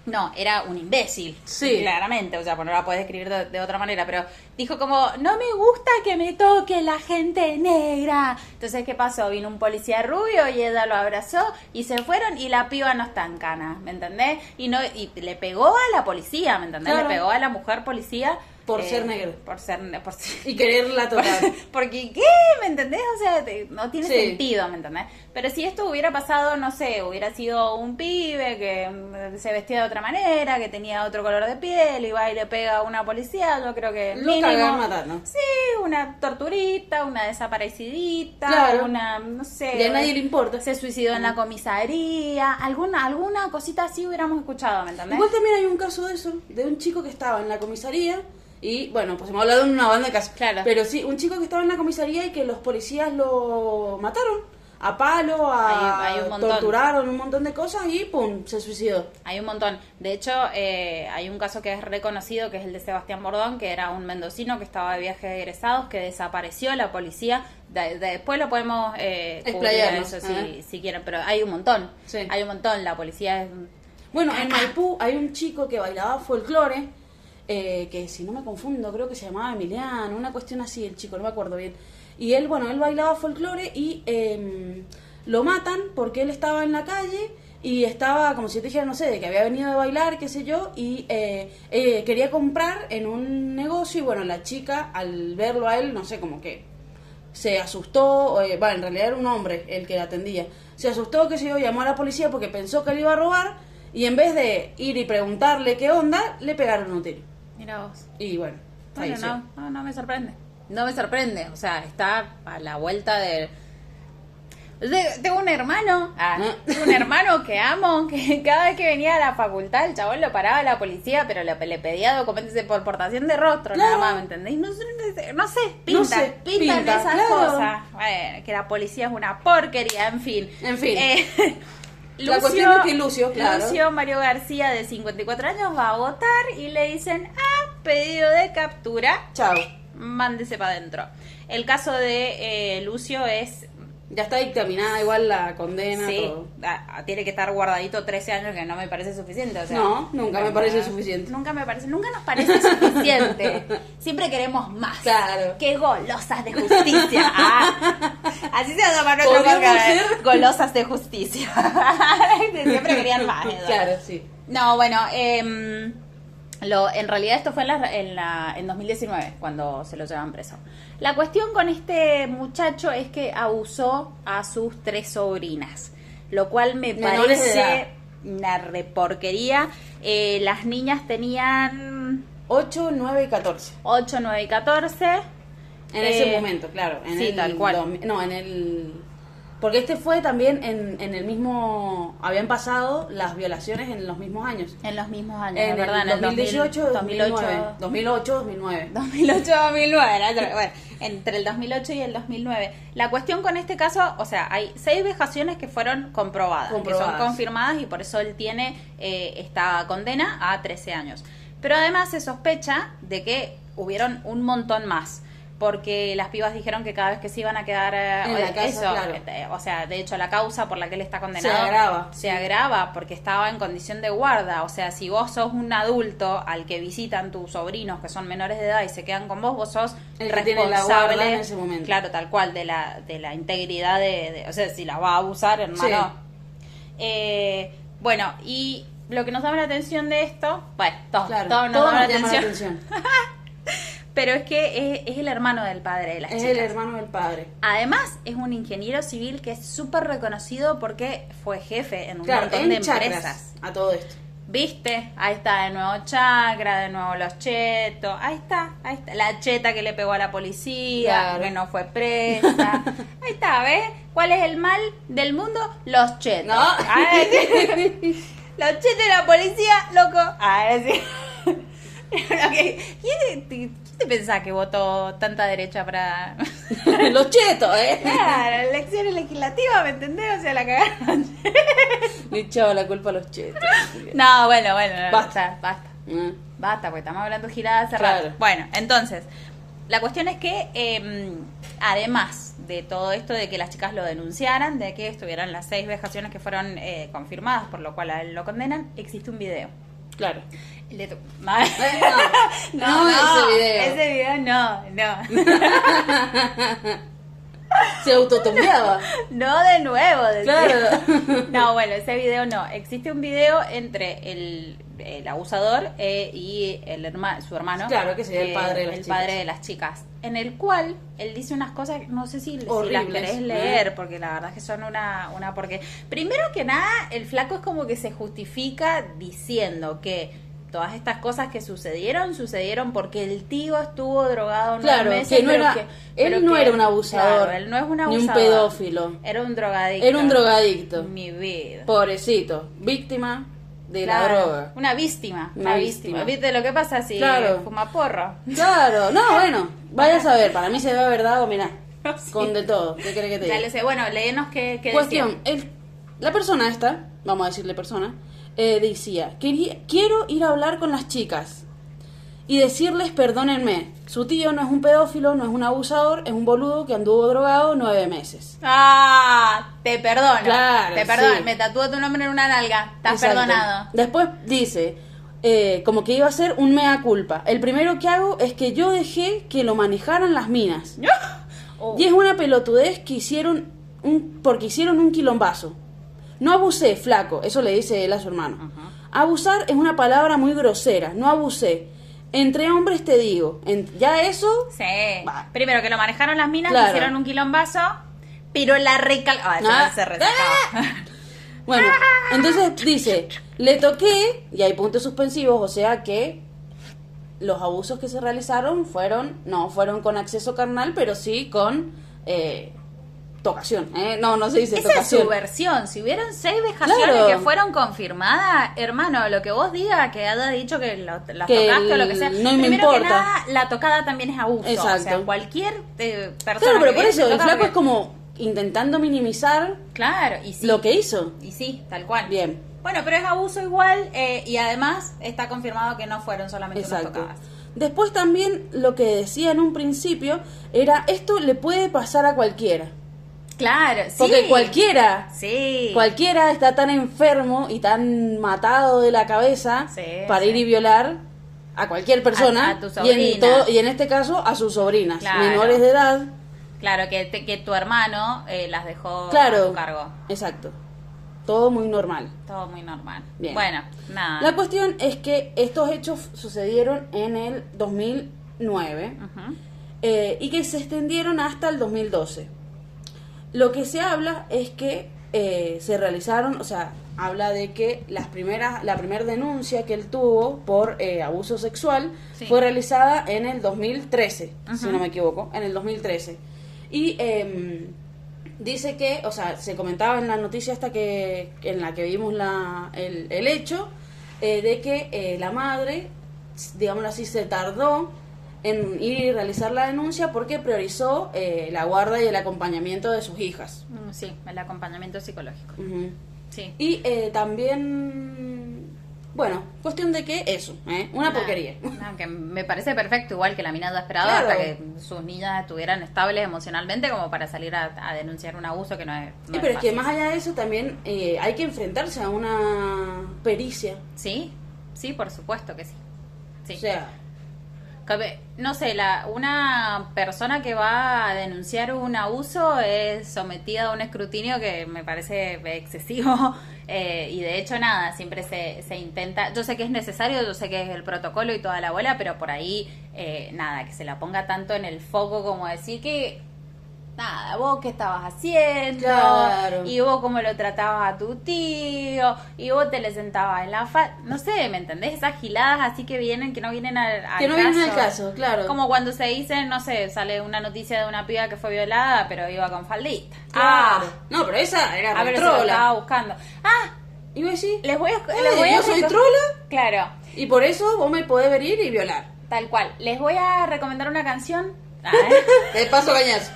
No, era un imbécil. Sí. Claramente, o sea, pues no la puedes escribir de, de otra manera, pero dijo como, no me gusta que me toque la gente negra. Entonces, ¿qué pasó? Vino un policía rubio y ella lo abrazó y se fueron y la piba no está en cana, ¿me entendés? Y no y le pegó a la policía, ¿me entendés? Claro. Le pegó a la mujer policía. Por eh, ser negro. Por ser... Por ser Y quererla tocar. porque, ¿qué? ¿Me entendés? O sea, te- no tiene Sí. sentido, ¿me entendés? Pero si esto hubiera pasado, no sé, hubiera sido un pibe que mm, se vestía de otra manera, que tenía otro color de piel, y va y le pega a una policía, yo creo que Lo mínimo... matando. Sí, una torturita, una desaparecidita, Claro. una, no sé... Y a nadie le importa. Se suicidó en la comisaría, alguna, alguna cosita así hubiéramos escuchado, ¿me entendés? Igual también hay un caso de eso, de un chico que estaba en la comisaría y, bueno, pues hemos hablado de una banda de casos. Claro. Pero sí, un chico que estaba en la comisaría y que los policías lo mataron a palo, a Hay- hay un torturaron un montón de cosas y pum, se suicidó. Hay un montón. De hecho, eh, hay un caso que es reconocido, que es el de Sebastián Bordón, que era un mendocino que estaba de viaje de egresados, que desapareció la policía. De- de- después lo podemos eh, cubrir Explayarnos, eso ajá. si, si quieren, pero hay un montón. Sí. Hay un montón. La policía es... Bueno, en Maipú hay un chico que bailaba folclore, eh, que si no me confundo, creo que se llamaba Emiliano, una cuestión así, el chico, no me acuerdo bien. Y él, bueno, él bailaba folclore y eh, lo matan porque él estaba en la calle y estaba, como si te dijera, no sé, de que había venido de bailar, qué sé yo, y eh, eh, quería comprar en un negocio y bueno, la chica al verlo a él, no sé, como que se asustó, eh, bueno, en realidad era un hombre el que la atendía, se asustó, qué sé yo, llamó a la policía porque pensó que le iba a robar y en vez de ir y preguntarle qué onda, le pegaron un tiro. Mira vos. Y bueno, no, no, no me sorprende. No me sorprende. O sea, está a la vuelta de... De- Tengo un hermano, ah, Ah. tengo un hermano que amo, que cada vez que venía a la facultad el chabón lo paraba la policía, pero le, le pedía documentos de por portación de rostro, Claro. nada más, ¿me entendéis? No, sé, no sé, pintan, sé, pintan pinta, esas claro. cosas. Bueno, que la policía es una porquería, en fin. En fin. Eh, La cuestión es que Lucio, claro. Lucio Mario García, de 54 años, va a votar y le dicen, ah, pedido de captura, Chao. mándese para adentro. El caso de eh, Lucio es, Ya está dictaminada igual la condena, sí, todo. ah, tiene que estar guardadito 13 años, que no me parece suficiente. O sea, No, nunca me parece suficiente. Nunca me parece, nunca nos parece suficiente. Siempre queremos más. Claro. Qué golosas de justicia. Ah, así se llama nuestro podcast, ¿eh? Golosas de justicia. Siempre querían más. Eduardo. Claro, sí. No, bueno, em, lo, en realidad esto fue en, la, en, la- en 2019, cuando se lo llevan preso. La cuestión con este muchacho es que abusó a sus tres sobrinas, lo cual me Menores parece una reporquería. Eh, las niñas tenían 8, 9 y 14. 8, 9 y 14. En Eh, ese momento, claro. En sí, el tal cual. no, en el... Porque este fue también en, en el mismo... Habían pasado las violaciones en los mismos años. En los mismos años, En verdad, el en el 2018, 2008, 2009. 2008, 2009. 2008-2009, la otra- bueno, entre el 2008 y el 2009. La cuestión con este caso, o sea, hay seis vejaciones que fueron comprobadas, que Comprobadas. son confirmadas y por eso él tiene eh, esta condena a 13 años. Pero además se sospecha de que hubieron un montón más. Porque las pibas dijeron que cada vez que se iban a quedar eh, En la casa, eso, claro. eh, o sea, de hecho la causa por la que él está condenado agrava. se agrava porque estaba en condición de guarda. O sea, si vos sos un adulto al que visitan tus sobrinos que son menores de edad y se quedan con vos, vos sos El la responsable, en ese momento. claro, tal cual, de la, de la integridad de, de- o sea, si la va a abusar, hermano. Eh, bueno, y lo que nos llama la atención de esto, bueno, todo, Claro, todo nos todo llama la nos llama la atención, atención. pero es que es, es el hermano del padre de las Es chicas. el hermano del padre. Además, es un ingeniero civil que es súper reconocido porque fue jefe en un Claro, montón en de empresas. a todo esto. ¿Viste? Ahí está de nuevo Chakra, de nuevo los chetos. Ahí está, ahí está. La cheta que le pegó a la policía, Claro. que no fue presa. Ahí está, ¿ves? ¿Cuál es el mal del mundo? Los chetos. No. Sí. Los chetos y la policía, loco. Ay, sí. ¿Quién, te, quién te pensás que votó tanta derecha para.? Los chetos, ¿eh? Claro, elecciones legislativas, ¿me entendés? O sea, la cagaron. Le echaba la culpa a los chetos. No, bueno, bueno, no, Basta. basta, basta. Ah. Basta, porque estamos hablando girada hace Claro. rato. Bueno, entonces, la cuestión es que, eh, además de todo esto de que las chicas lo denunciaran, de que estuvieran las seis vejaciones que fueron eh, confirmadas, por lo cual a él lo condenan, existe un video. Claro. Le No, no, ese video. Ese video no, no. Se autotombeaba. No de nuevo. decía. Claro. No, bueno, ese video no. Existe un video entre el, el abusador eh, y el herma, su hermano. Claro, que sería el padre de las el chicas. padre de las chicas. En el cual él dice unas cosas, no sé si, si las querés ¿eh? leer, porque la verdad es que son una, una porque Primero que nada, el flaco es como que se justifica diciendo que todas estas cosas que sucedieron, sucedieron porque el tío estuvo drogado nueve Claro, meses, que no pero era- que- él pero no que- era un abusador, claro, él no es un ni un abusador. pedófilo. Era un drogadicto. Era un drogadicto. Mi vida. Pobrecito. Víctima de la droga. Una víctima. Una Una víctima. víctima. ¿Viste lo que pasa si Claro. fuma porro? Claro, no, bueno, vaya a saber, para mí se ve haber dado, mirá, Sí. con de todo, ¿qué crees que te diga? Bueno, léenos qué, qué Cuestión, el, la persona esta, vamos a decirle persona, eh, decía, "Quería- quiero ir a hablar con las chicas y decirles perdónenme, su tío no es un pedófilo, no es un abusador, es un boludo que anduvo drogado nueve meses. Ah, te perdono. Claro, te perdono. sí. Me tatúo tu nombre en una nalga. Estás Exacto. perdonado. Después dice, eh, como que iba a ser un mea culpa. El primero que hago es que yo dejé que lo manejaran las minas. Oh. Y es una pelotudez que hicieron un, porque hicieron un quilombazo. No abusé, flaco, eso le dice él a su hermano. Abusar es una palabra muy grosera, no abusé. Entre hombres te digo, en- ya eso, Sí. Primero que lo manejaron las minas, Claro. hicieron un quilombazo, pero la recal... Ah, Ah. se bueno, entonces dice, le toqué, y hay puntos suspensivos, o sea que los abusos que se realizaron fueron, no fueron con acceso carnal, pero sí con eh, tocación. ¿eh? No, no se dice Esa es tocación. su versión. Si hubieron seis vejaciones Claro. que fueron confirmadas, hermano, lo que vos digas, que haya dicho que lo, las tocaste o lo que sea. no me primero que importa. nada, la tocada también es abuso. O sea, Exacto. cualquier eh, persona. Claro, pero que por eso, el flaco porque- es como intentando minimizar Claro, y sí. lo que hizo. Y sí, tal cual. Bien. Bueno, pero es abuso igual eh, y además está confirmado que no fueron solamente unas Exacto. tocadas. Después también lo que decía en un principio era, esto le puede pasar a cualquiera. Claro, sí. Porque cualquiera, Sí. cualquiera está tan enfermo y tan matado de la cabeza Sí, para sí. ir y violar a cualquier persona. A- a tu y, en todo- y en este caso a sus sobrinas, Claro. menores de edad. Claro, que, te- que tu hermano eh, las dejó a Claro. tu cargo. Exacto. Todo muy normal. Todo muy normal. Bien. Bueno, nada. La cuestión es que estos hechos sucedieron en el 2009 Ujú. eh, y que se extendieron hasta el 2012. Lo que se habla es que eh, se realizaron, o sea, habla de que las primeras, la primera denuncia que él tuvo por eh, abuso sexual Sí. fue realizada en el 2013, si Ujú. no me equivoco, en el 2013. Y em, dice que, o sea, se comentaba en la noticia hasta que en la que vimos la, el, el hecho eh, de que eh, la madre, digámoslo así, se tardó en ir y realizar la denuncia porque priorizó eh, la guarda y el acompañamiento de sus hijas. Mm, Sí, el acompañamiento psicológico. Ujú. Sí. Y eh, también, bueno, cuestión de que eso, ¿eh? una Nah, porquería. nah, que me parece perfecto, igual que la mina ha esperado Claro. hasta que sus niñas estuvieran estables emocionalmente como para salir a, a denunciar un abuso que no es. no Sí, pero es que más allá de eso también eh, hay que enfrentarse a una pericia. Sí, sí, por supuesto que sí. Sí. O sea, No sé, la, una persona que va a denunciar un abuso es sometida a un escrutinio que me parece excesivo eh, y de hecho nada, siempre se, se intenta, yo sé que es necesario, yo sé que es el protocolo y toda la bola, pero por ahí eh, nada, que se la ponga tanto en el foco como decir que... Nada, vos qué estabas haciendo, Claro. y vos cómo lo tratabas a tu tío, y vos te le sentabas en la fa... No sé, ¿me entendés? Esas giladas así que vienen, que no vienen al, al que no viene al caso, claro. como cuando se dice, no sé, sale una noticia de una piba que fue violada, pero iba con faldita. Claro. no, pero esa era Ah, pero se lo estaba buscando. Ah, Y vos decís, les voy a... "Eh, les voy a yo soy trola Claro, y por eso vos me podés venir y violar. tal cual. Les voy a recomendar una canción. Te paso cañazo.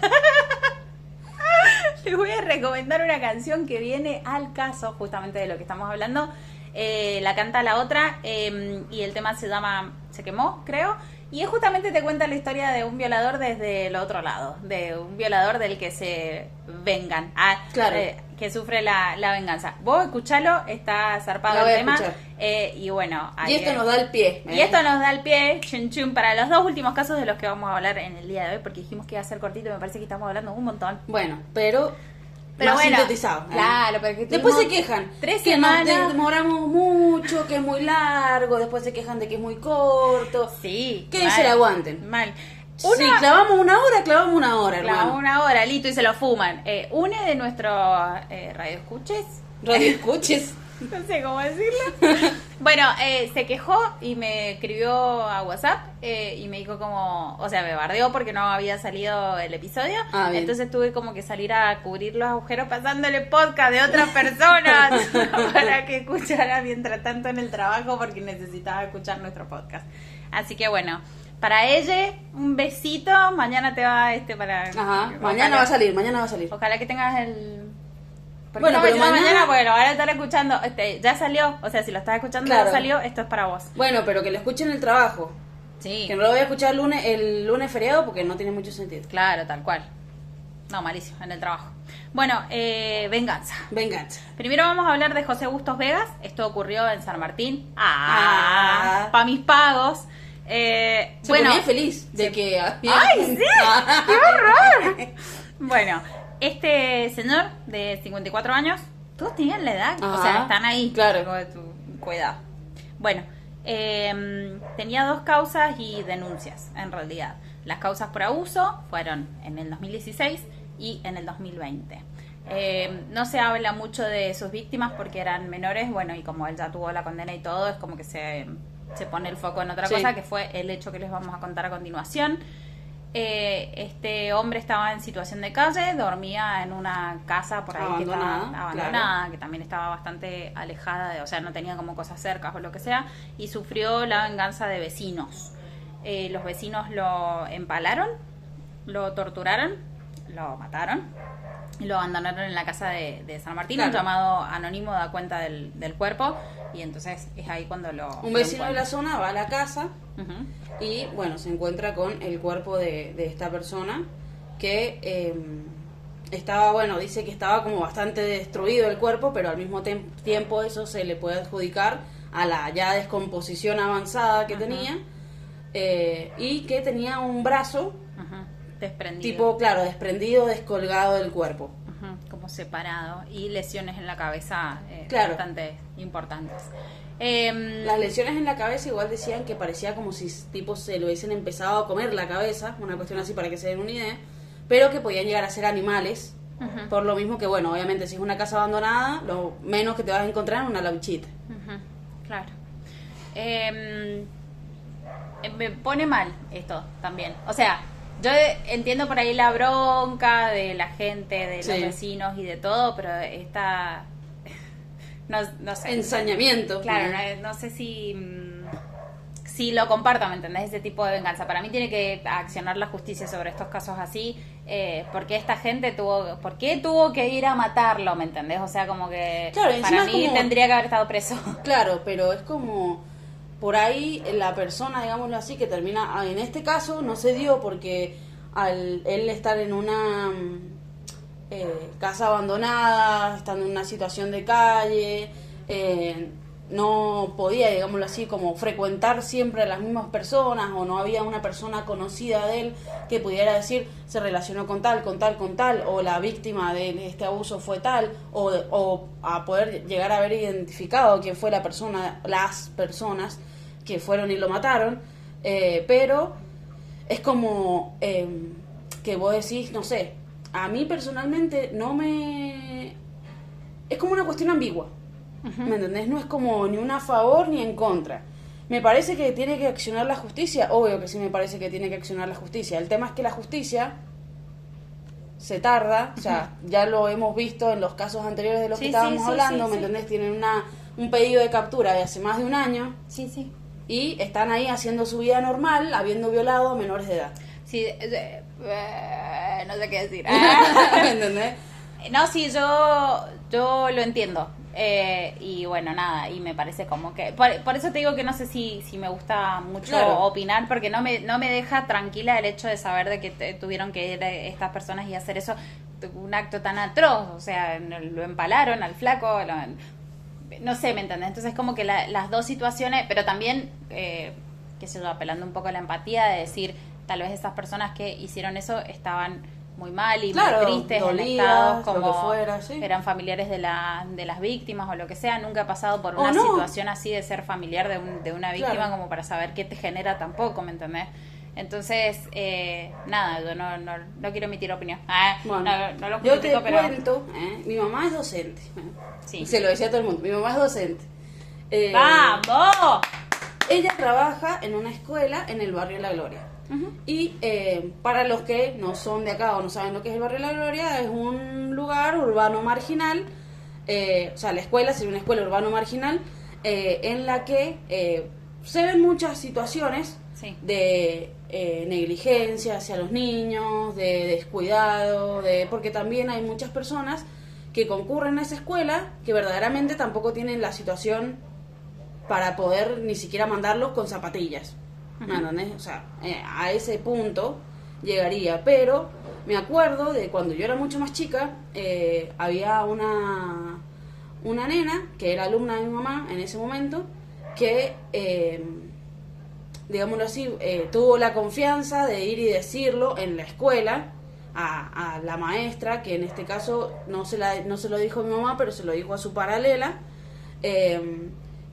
Les voy a recomendar una canción que viene al caso justamente de lo que estamos hablando. Eh, la canta la otra eh, y el tema se llama Se quemó, creo. Y es justamente te cuenta la historia de un violador desde el otro lado, de un violador del que se vengan. Ah, Claro. eh, que sufre la, la venganza. Vos escuchalo, está zarpado el tema. Eh, y bueno, Y ahí, esto eh, nos da el pie. y esto nos da el pie, chun chun, para los dos últimos casos de los que vamos a hablar en el día de hoy, porque dijimos que iba a ser cortito, me parece que estamos hablando un montón. Bueno, pero, Pero más bueno, sintetizado. ¿eh? claro, pero que Después se quejan. tres que nos semanas. demoramos mucho, que es muy largo. Después se quejan de que es muy corto. Sí. Que mal, se la aguanten. Mal. Si clavamos una hora, clavamos una hora, Clava hermano. una hora, listo, y se lo fuman. Eh, une de nuestros eh, radioescuches, Radio escuches. no sé cómo decirlo. bueno, eh, se quejó y me escribió a WhatsApp eh, y me dijo como, o sea, me bardeó porque no había salido el episodio. Ah. Entonces tuve como que salir a cubrir los agujeros pasándole podcast de otras personas para que escuchara mientras tanto en el trabajo porque necesitaba escuchar nuestro podcast. Así que bueno. Para ella, un besito. Mañana te va este para. Ajá. ojalá- Mañana va a salir, mañana va a salir. Ojalá que tengas el. ¿Por qué Bueno, no pero mañana, mañana- mañana, porque lo van a estar escuchando. Este, ya salió, o sea, si lo estás escuchando Claro. ya salió, esto es para vos. Bueno, pero que lo escuchen en el trabajo. Sí, Que no lo voy a escuchar el lunes, el lunes feriado porque no tiene mucho sentido. claro, tal cual. No, malísimo, en el trabajo. Bueno, eh, venganza. Venganza. Primero vamos a hablar de José Bustos Vegas. Esto ocurrió en San Martín. Ah, Ah. pa' mis pagos. Eh, Se bueno, ponía feliz de que. ¡Ay, sí! ¡Qué horror! Bueno, este señor de 54 años, todos tenían la edad, o sea, están ahí. claro. Tengo de tu- Cuidado. Bueno, eh, tenía dos causas y denuncias, en realidad. Las causas por abuso fueron en el 2016 y en el 2020. Eh, no se habla mucho de sus víctimas porque eran menores, bueno, y como él ya tuvo la condena y todo, es como que se, se pone el foco en otra Sí. cosa, que fue el hecho que les vamos a contar a continuación. Eh, este hombre estaba en situación de calle, dormía en una casa por ahí que Abandonada, estaba abandonada, que también estaba bastante alejada, de, o sea, no tenía como cosas cercas o lo que sea, y sufrió la venganza de vecinos. Eh, los vecinos lo empalaron, lo torturaron, lo mataron lo abandonaron en la casa de, de San Martín. Un llamado anónimo da cuenta del, del cuerpo y entonces es ahí cuando lo. Un lo vecino de la zona va a la casa y bueno, se encuentra con el cuerpo de, de esta persona que eh, estaba, bueno, dice que estaba como bastante destruido el cuerpo, pero al mismo tiempo eso se le puede adjudicar a la ya descomposición avanzada que tenía eh, y que tenía un brazo. Desprendido. tipo, claro, desprendido, descolgado del cuerpo. Como separado y lesiones en la cabeza eh, Claro. bastante importantes. Em, Las lesiones en la cabeza igual decían que parecía como si tipo se lo hubiesen empezado a comer la cabeza, una cuestión así para que se den una idea, pero que podían llegar a ser animales, ujú, por lo mismo que bueno, obviamente si es una casa abandonada, lo menos que te vas a encontrar es una lauchita. ujú, claro. Em, eh, me pone mal esto también. O sea, yo entiendo por ahí la bronca de la gente, de los vecinos y de todo, pero esta... No, no sé. Ensañamiento. Claro, no, no sé si, mm, si lo comparto, ¿me entendés? Ese tipo de venganza. Para mí tiene que accionar la justicia sobre estos casos así, eh, porque esta gente tuvo, ¿por qué tuvo que ir a matarlo, ¿me entendés? O sea, como que Claro, para mí como- tendría que haber estado preso. Claro, pero es como por ahí la persona, digámoslo así, que termina, ah, en este caso no se dio porque al él estar en una mm, eh, casa abandonada, estando en una situación de calle, eh, no podía, digámoslo así, como frecuentar siempre a las mismas personas o no había una persona conocida de él que pudiera decir se relacionó con tal, con tal, con tal, o la víctima de este abuso fue tal, o, a poder llegar a haber identificado quién fue la persona, las personas que fueron y lo mataron, eh, pero es como eh, que vos decís, no sé, a mí personalmente no me... Es como una cuestión ambigua. ¿Me entendés? No es como ni una a favor ni en contra. Me parece que tiene que accionar la justicia. Obvio que sí me parece que tiene que accionar la justicia. El tema es que la justicia se tarda. O sea, ya lo hemos visto en los casos anteriores de los Sí, que estábamos sí, hablando. ¿Me entendés? Tienen una, un pedido de captura de hace más de un año Sí, sí. y están ahí haciendo su vida normal, habiendo violado a menores de edad. Sí, eh, eh, no sé qué decir. ¿Me entendés? No, sí, yo, yo lo entiendo. Eh, y bueno, nada, y me parece como que... Por, por eso te digo que no sé si, si me gusta mucho Claro. opinar, porque no me, no me deja tranquila el hecho de saber de que te- tuvieron que ir estas personas y hacer eso, un acto tan atroz, o sea, lo empalaron al flaco, lo- no sé, ¿me entendés? Entonces como que la- las dos situaciones, pero también, eh, qué sé yo, apelando un poco a la empatía de decir, tal vez esas personas que hicieron eso estaban muy mal y Claro, muy tristes en dolidas, estados como que fuera, sí. eran familiares de, la, de las víctimas o lo que sea, nunca he pasado por una no. situación así de ser familiar de, un- de una víctima Claro. como para saber qué te genera tampoco, ¿me entendés? Entonces, eh, nada, yo no, no, no quiero emitir opinión. Ah, Bueno, no, no lo yo te pero... cuento, ¿eh? mi mamá es docente. ¿eh? Se lo decía a todo el mundo, mi mamá es docente. Eh, ¡Vamos! Ella trabaja en una escuela en el barrio La Gloria. Y eh, para los que no son de acá o no saben lo que es el barrio La Gloria, es un lugar urbano marginal, eh, o sea, la escuela sería una escuela urbano marginal, eh, en la que eh, se ven muchas situaciones Sí. de eh, negligencia hacia los niños, de descuidado, de porque también hay muchas personas que concurren a esa escuela que verdaderamente tampoco tienen la situación para poder ni siquiera mandarlos con zapatillas. ¿Me? O sea, eh, a ese punto llegaría. Pero me acuerdo de cuando yo era mucho más chica, eh, había una, una nena que era alumna de mi mamá en ese momento, que, eh, digámoslo así, eh, tuvo la confianza de ir y decirlo en la escuela. A, a la maestra, que en este caso no se, la, no se lo dijo a mi mamá, pero se lo dijo a su paralela.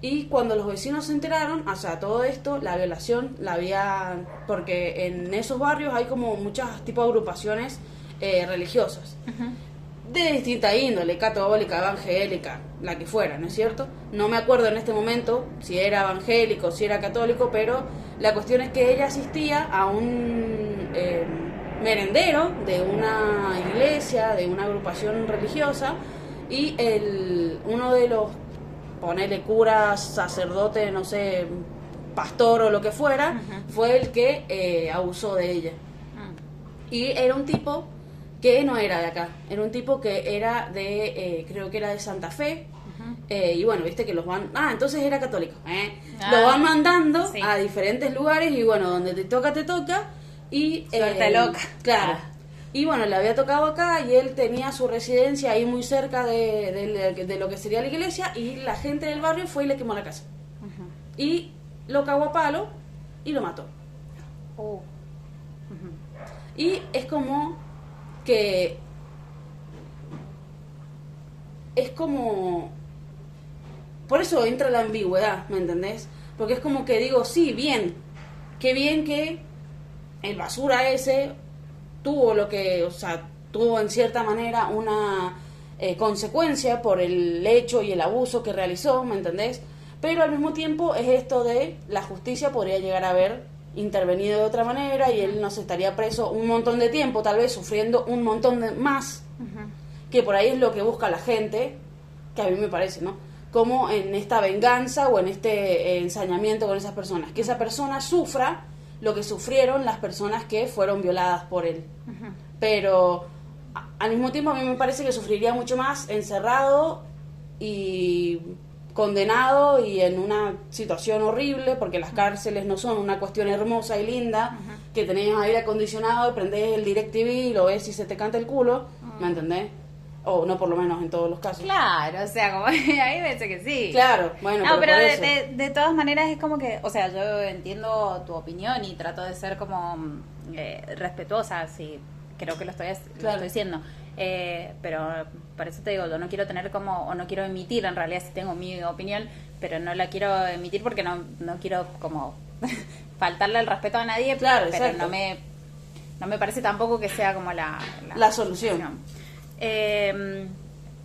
Y cuando los vecinos se enteraron, o sea, todo esto, la violación la había, porque en esos barrios hay como muchas tipos de agrupaciones eh, religiosas, de distinta índole, católica, evangélica, la que fuera, ¿no es cierto? No me acuerdo en este momento si era evangélico, si era católico, pero la cuestión es que ella asistía a un eh, merendero de una iglesia, de una agrupación religiosa, y el, uno de los ponele cura, sacerdote, no sé, pastor o lo que fuera, fue el que eh, abusó de ella. Mm. Y era un tipo que no era de acá, era un tipo que era de, eh, creo que era de Santa Fe. eh, y bueno, viste que los van. Ah, entonces era católico. Ah, lo van mandando sí. a diferentes lugares y bueno, donde te toca, te toca. Y, Suerte loca. Claro. Ah. Y bueno, le había tocado acá y él tenía su residencia ahí muy cerca de, de- de lo que sería la iglesia y la gente del barrio fue y le quemó la casa. Y lo cagó a palo y lo mató. Uh, Y es como que es como por eso entra la ambigüedad, ¿me entendés? Porque es como que digo, sí, bien, qué bien que el basura ese tuvo lo que, o sea, tuvo en cierta manera una eh, consecuencia por el hecho y el abuso que realizó, ¿me entendés? Pero al mismo tiempo es esto de la justicia podría llegar a haber intervenido de otra manera y él no se estaría preso un montón de tiempo, tal vez sufriendo un montón de más, que por ahí es lo que busca la gente, que a mí me parece, ¿no? Como en esta venganza o en este eh, ensañamiento con esas personas, que esa persona sufra lo que sufrieron las personas que fueron violadas por él. Pero a- al mismo tiempo a mí me parece que sufriría mucho más encerrado y condenado y en una situación horrible, porque las cárceles no son una cuestión hermosa y linda, que tenés aire acondicionado y prendés el DirecTV y lo ves y se te canta el culo, ¿me entendés? O no por lo menos en todos los casos. claro, o sea, como ahí me dice que sí. Claro, bueno, No, pero de, de, de todas maneras es como que, o sea, yo entiendo tu opinión y trato de ser como mm, eh, respetuosa, sí, creo que lo estoy, lo Claro. estoy diciendo. Eh, pero por eso te digo, yo no quiero tener como, o no quiero emitir, en realidad sí tengo mi opinión, pero no la quiero emitir porque no, no quiero como faltarle el respeto a nadie, Claro, pero exacto. no me, no me parece tampoco que sea como la, La solución. Eh,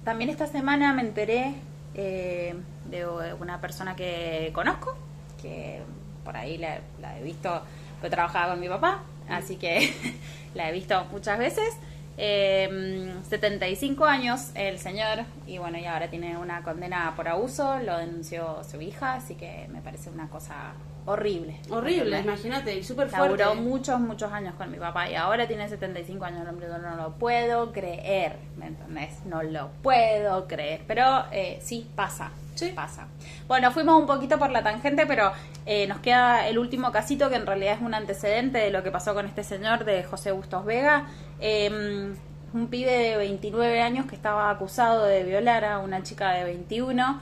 también esta semana me enteré eh, de una persona que conozco, que por ahí la, he visto, yo trabajaba con mi papá, así que la he visto muchas veces. Eh, 75 años el señor y bueno, y ahora tiene una condena por abuso, lo denunció su hija, así que me parece una cosa horrible. Horrible, imagínate, y súper fuerte. Laburó muchos, muchos años con mi papá y ahora tiene 75 años el hombre, yo no lo puedo creer, ¿me entendés? No lo puedo creer, pero eh, sí, pasa, Sí. pasa. Bueno, fuimos un poquito por la tangente, pero eh, nos queda el último casito que en realidad es un antecedente de lo que pasó con este señor de José Bustos Vega. Eh, un pibe de 29 años que estaba acusado de violar a una chica de 21.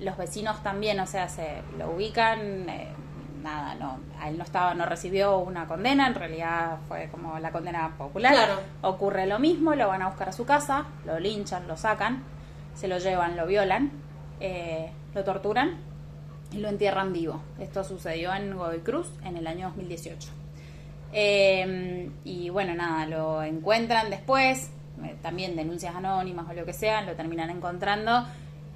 Los vecinos también, o sea, se lo ubican. Nada, no, a él no estaba, no recibió una condena, en realidad fue como la condena popular. Claro. Ocurre lo mismo, lo van a buscar a su casa, lo linchan, lo sacan, se lo llevan, lo violan, eh, lo torturan y lo entierran vivo. Esto sucedió en Godoy Cruz en el año 2018. Eh, y bueno, nada, lo encuentran después, eh, también denuncias anónimas o lo que sea, lo terminan encontrando.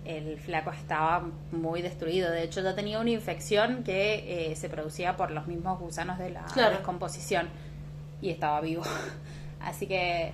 El flaco estaba muy destruido, de hecho ya tenía una infección que eh, se producía por los mismos gusanos de la Claro. descomposición y estaba vivo. Así que,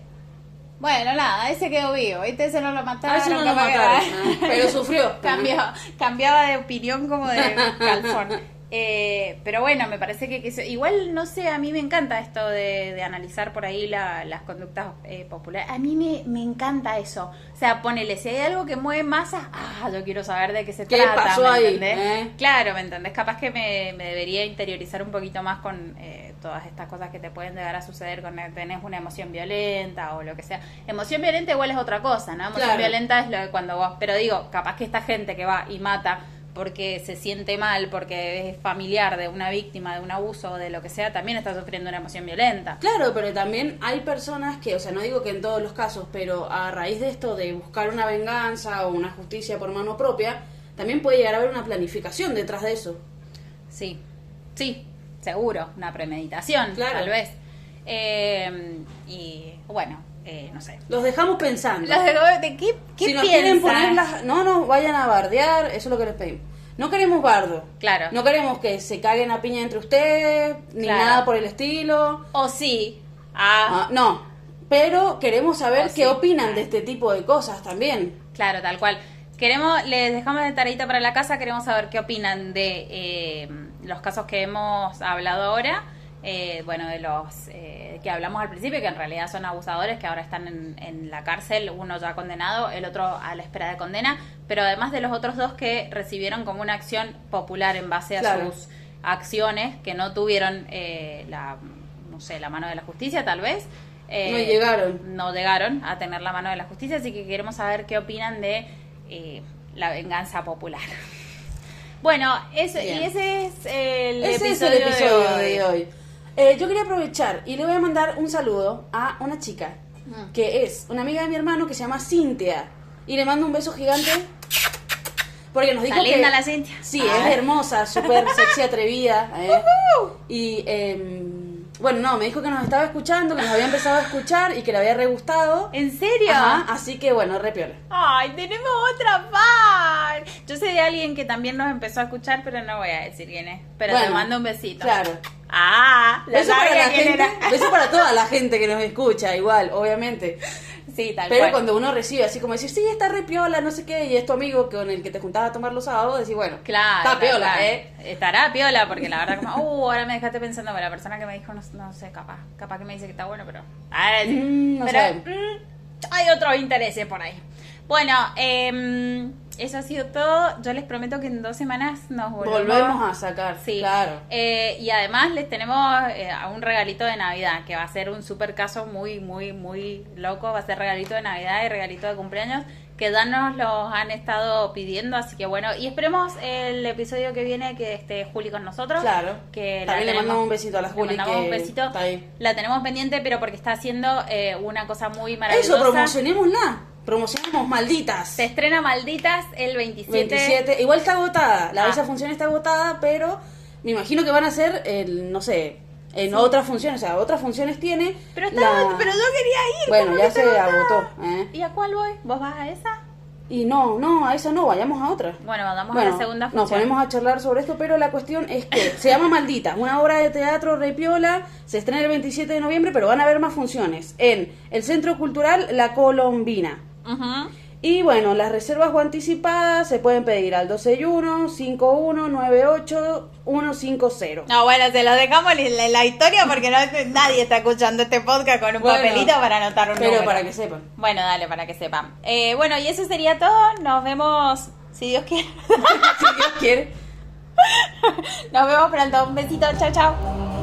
bueno, nada, ese quedó vivo, ¿viste? Ese no lo mataron. A ese no lo mataron, pero sufrió. cambiaba, cambiaba de opinión como de calzón. Eh, pero bueno, me parece que, que se- igual, no sé, a mí me encanta esto de, de analizar por ahí la- las conductas eh, populares. A mí me, me encanta eso. O sea, ponele, si hay algo que mueve masas, ah, yo quiero saber de qué se ¿Qué trata. pasó ¿me ahí, entendés? eh? Claro, ¿me entendés? Capaz que me, me debería interiorizar un poquito más con eh, todas estas cosas que te pueden llegar a suceder cuando tenés una emoción violenta o lo que sea. Emoción violenta igual es otra cosa, ¿no? Emoción Claro. violenta es lo de cuando vos... Pero digo, capaz que esta gente que va y mata porque se siente mal, porque es familiar de una víctima de un abuso o de lo que sea, también está sufriendo una emoción violenta. Claro, pero también hay personas que, o sea, no digo que en todos los casos, pero a raíz de esto de buscar una venganza o una justicia por mano propia, también puede llegar a haber una planificación detrás de eso. Sí, sí, seguro, una premeditación, Claro. tal vez. Eh, y bueno, eh, no sé. Los dejamos pensando. Los de, de qué, qué si nos quieren piensan? poner las... No nos vayan a bardear, eso es lo que les pedimos. No queremos bardo. Claro. No queremos que se caguen a piña entre ustedes, ni Claro. nada por el estilo. O sí. Ah, Ah, no. Pero queremos saber O qué sí. opinan de este tipo de cosas también. Claro, tal cual. Queremos, les dejamos de tareita para la casa, queremos saber qué opinan de eh, los casos que hemos hablado ahora. Eh, bueno, de los eh, que hablamos al principio, que en realidad son abusadores, que ahora están en, en la cárcel, uno ya condenado, el otro a la espera de condena, pero además de los otros dos que recibieron como una acción popular en base a Claro. sus acciones, que no tuvieron eh, la, no sé, la mano de la justicia tal vez. Eh, No llegaron. no llegaron a tener la mano de la justicia, así que queremos saber qué opinan de eh, la venganza popular. Bueno, eso, y ese es el Ese episodio, es el episodio de de hoy. Eh, yo quería aprovechar y le voy a mandar un saludo a una chica Mm. que es una amiga de mi hermano que se llama Cintia. Y le mando un beso gigante porque nos dijo Está que... linda la Cintia. Sí, Ah. es hermosa, súper sexy, atrevida. eh. Y em, bueno, no, me dijo que nos estaba escuchando, que nos había empezado a escuchar y que le había re gustado. ¿En serio? Ajá, así que bueno, re piola. Ay, tenemos otra fan. Yo sé de alguien que también nos empezó a escuchar, pero no voy a decir quién es. Pero te Bueno, mando un besito. Claro. Ah, ya Beso para la gente, era. beso para toda la gente que nos escucha, igual, obviamente. Sí, tal Pero cual. cuando uno recibe así como decir, sí, está re piola, no sé qué, y es tu amigo con el que te juntabas a tomar los sábados, decís, bueno, Claro. está piola. ¿eh? Estará piola, porque la verdad, como, uh, ahora me dejaste pensando, bueno, la persona que me dijo, no, no sé, capaz, capaz que me dice que está bueno, pero. Ahora sí. Mm, no pero mm, hay otros intereses por ahí. Bueno, em, eso ha sido todo. Yo les prometo que en dos semanas nos volvemos. Volvemos a sacar, Sí. claro. Eh, y además les tenemos eh, a un regalito de Navidad, que va a ser un super caso muy, muy, muy loco. Va a ser regalito de Navidad y regalito de cumpleaños, que ya nos los han estado pidiendo. Así que bueno, y esperemos el episodio que viene que esté Juli con nosotros. Claro. Que la También le mandamos un besito a la Juli, Le mandamos que un besito. está ahí. La tenemos pendiente, pero porque está haciendo eh, una cosa muy maravillosa. Eso, promocionémosla. Promocionemos malditas. Se estrena Malditas el 27. 27. Igual está agotada. La Ah. esa función está agotada, pero me imagino que van a ser, el, no sé, en otras funciones. O sea, otras funciones tiene. Pero, está, la- pero yo quería ir. Bueno, ¿cómo ya se agotó. ¿eh? ¿Y a cuál voy? ¿Vos vas a esa? Y no, no, a esa no, vayamos a otra. Bueno, vamos a la segunda Nos función. ponemos a charlar sobre esto, pero la cuestión es que se llama Maldita, una obra de teatro repiola, se estrena el 27 de noviembre, pero van a haber más funciones en el Centro Cultural La Colombina. Y bueno, las reservas o anticipadas se pueden pedir al 261-5198-150. No, bueno, se lo dejamos en la, en la historia porque no, nadie está escuchando este podcast con un Bueno, papelito para anotar un Pero número. para que sepan. Bueno, dale, para que sepan. Eh, bueno, y eso sería todo. Nos vemos, si Dios quiere. si Dios quiere. Nos vemos pronto. Un besito. Chao, chao.